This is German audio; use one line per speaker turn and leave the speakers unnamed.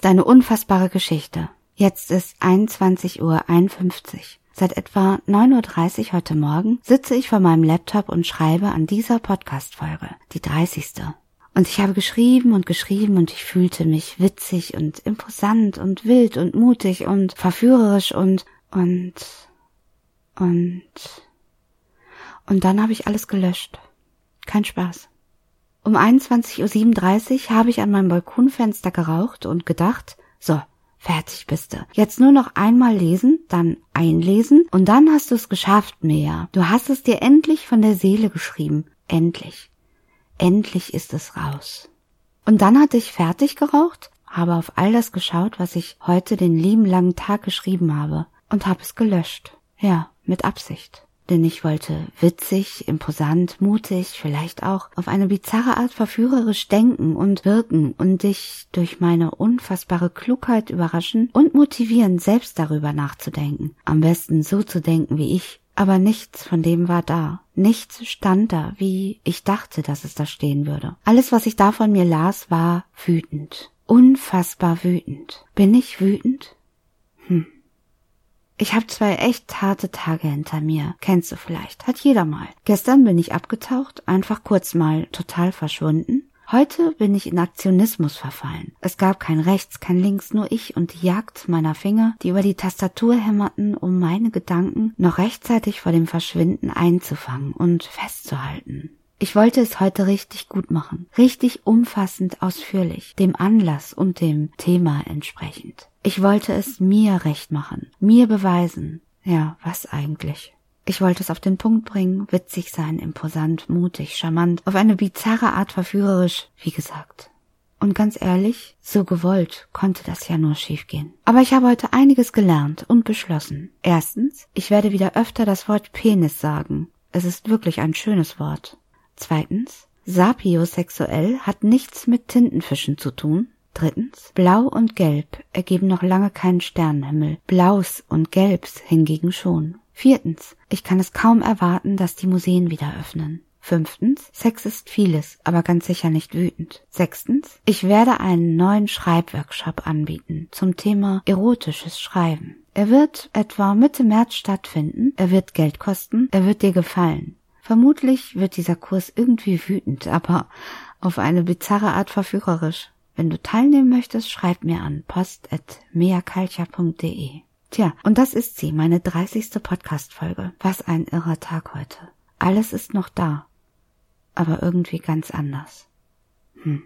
Deine unfassbare Geschichte. Jetzt ist 21.51 Uhr. Seit etwa 9.30 Uhr heute Morgen sitze ich vor meinem Laptop und schreibe an dieser Podcast-Folge, die 30. Und ich habe geschrieben und geschrieben und ich fühlte mich witzig und imposant und wild und mutig und verführerisch und, und, und, und dann habe ich alles gelöscht. Kein Spaß. Um 21.37 Uhr habe ich an meinem Balkonfenster geraucht und gedacht, so, fertig bist du. Jetzt nur noch einmal lesen, dann einlesen und dann hast du es geschafft, Mea. Du hast es dir endlich von der Seele geschrieben. Endlich. Endlich ist es raus. Und dann hatte ich fertig geraucht, habe auf all das geschaut, was ich heute den lieben langen Tag geschrieben habe und habe es gelöscht. Ja, mit Absicht denn ich wollte witzig, imposant, mutig, vielleicht auch auf eine bizarre Art verführerisch denken und wirken und dich durch meine unfassbare Klugheit überraschen und motivieren, selbst darüber nachzudenken. Am besten so zu denken wie ich. Aber nichts von dem war da. Nichts stand da, wie ich dachte, dass es da stehen würde. Alles, was ich da von mir las, war wütend. Unfassbar wütend. Bin ich wütend? Ich habe zwei echt harte Tage hinter mir. Kennst du vielleicht? Hat jeder mal. Gestern bin ich abgetaucht, einfach kurz mal total verschwunden. Heute bin ich in Aktionismus verfallen. Es gab kein Rechts, kein Links, nur ich und die Jagd meiner Finger, die über die Tastatur hämmerten, um meine Gedanken noch rechtzeitig vor dem Verschwinden einzufangen und festzuhalten. Ich wollte es heute richtig gut machen, richtig umfassend ausführlich, dem Anlass und dem Thema entsprechend. Ich wollte es mir recht machen, mir beweisen. Ja, was eigentlich? Ich wollte es auf den Punkt bringen, witzig sein, imposant, mutig, charmant, auf eine bizarre Art verführerisch, wie gesagt. Und ganz ehrlich, so gewollt konnte das ja nur schiefgehen. Aber ich habe heute einiges gelernt und beschlossen. Erstens, ich werde wieder öfter das Wort Penis sagen. Es ist wirklich ein schönes Wort. Zweitens, sapiosexuell hat nichts mit Tintenfischen zu tun. Drittens, Blau und Gelb ergeben noch lange keinen Sternenhimmel, Blaus und Gelbs hingegen schon. Viertens, ich kann es kaum erwarten, dass die Museen wieder öffnen. Fünftens, Sex ist vieles, aber ganz sicher nicht wütend. Sechstens, ich werde einen neuen Schreibworkshop anbieten zum Thema erotisches Schreiben. Er wird etwa Mitte März stattfinden, er wird Geld kosten, er wird dir gefallen. Vermutlich wird dieser Kurs irgendwie wütend, aber auf eine bizarre Art verführerisch. Wenn du teilnehmen möchtest, schreib mir an post.meakalcha.de. Tja, und das ist sie, meine 30. Podcast-Folge. Was ein irrer Tag heute. Alles ist noch da, aber irgendwie ganz anders. Hm.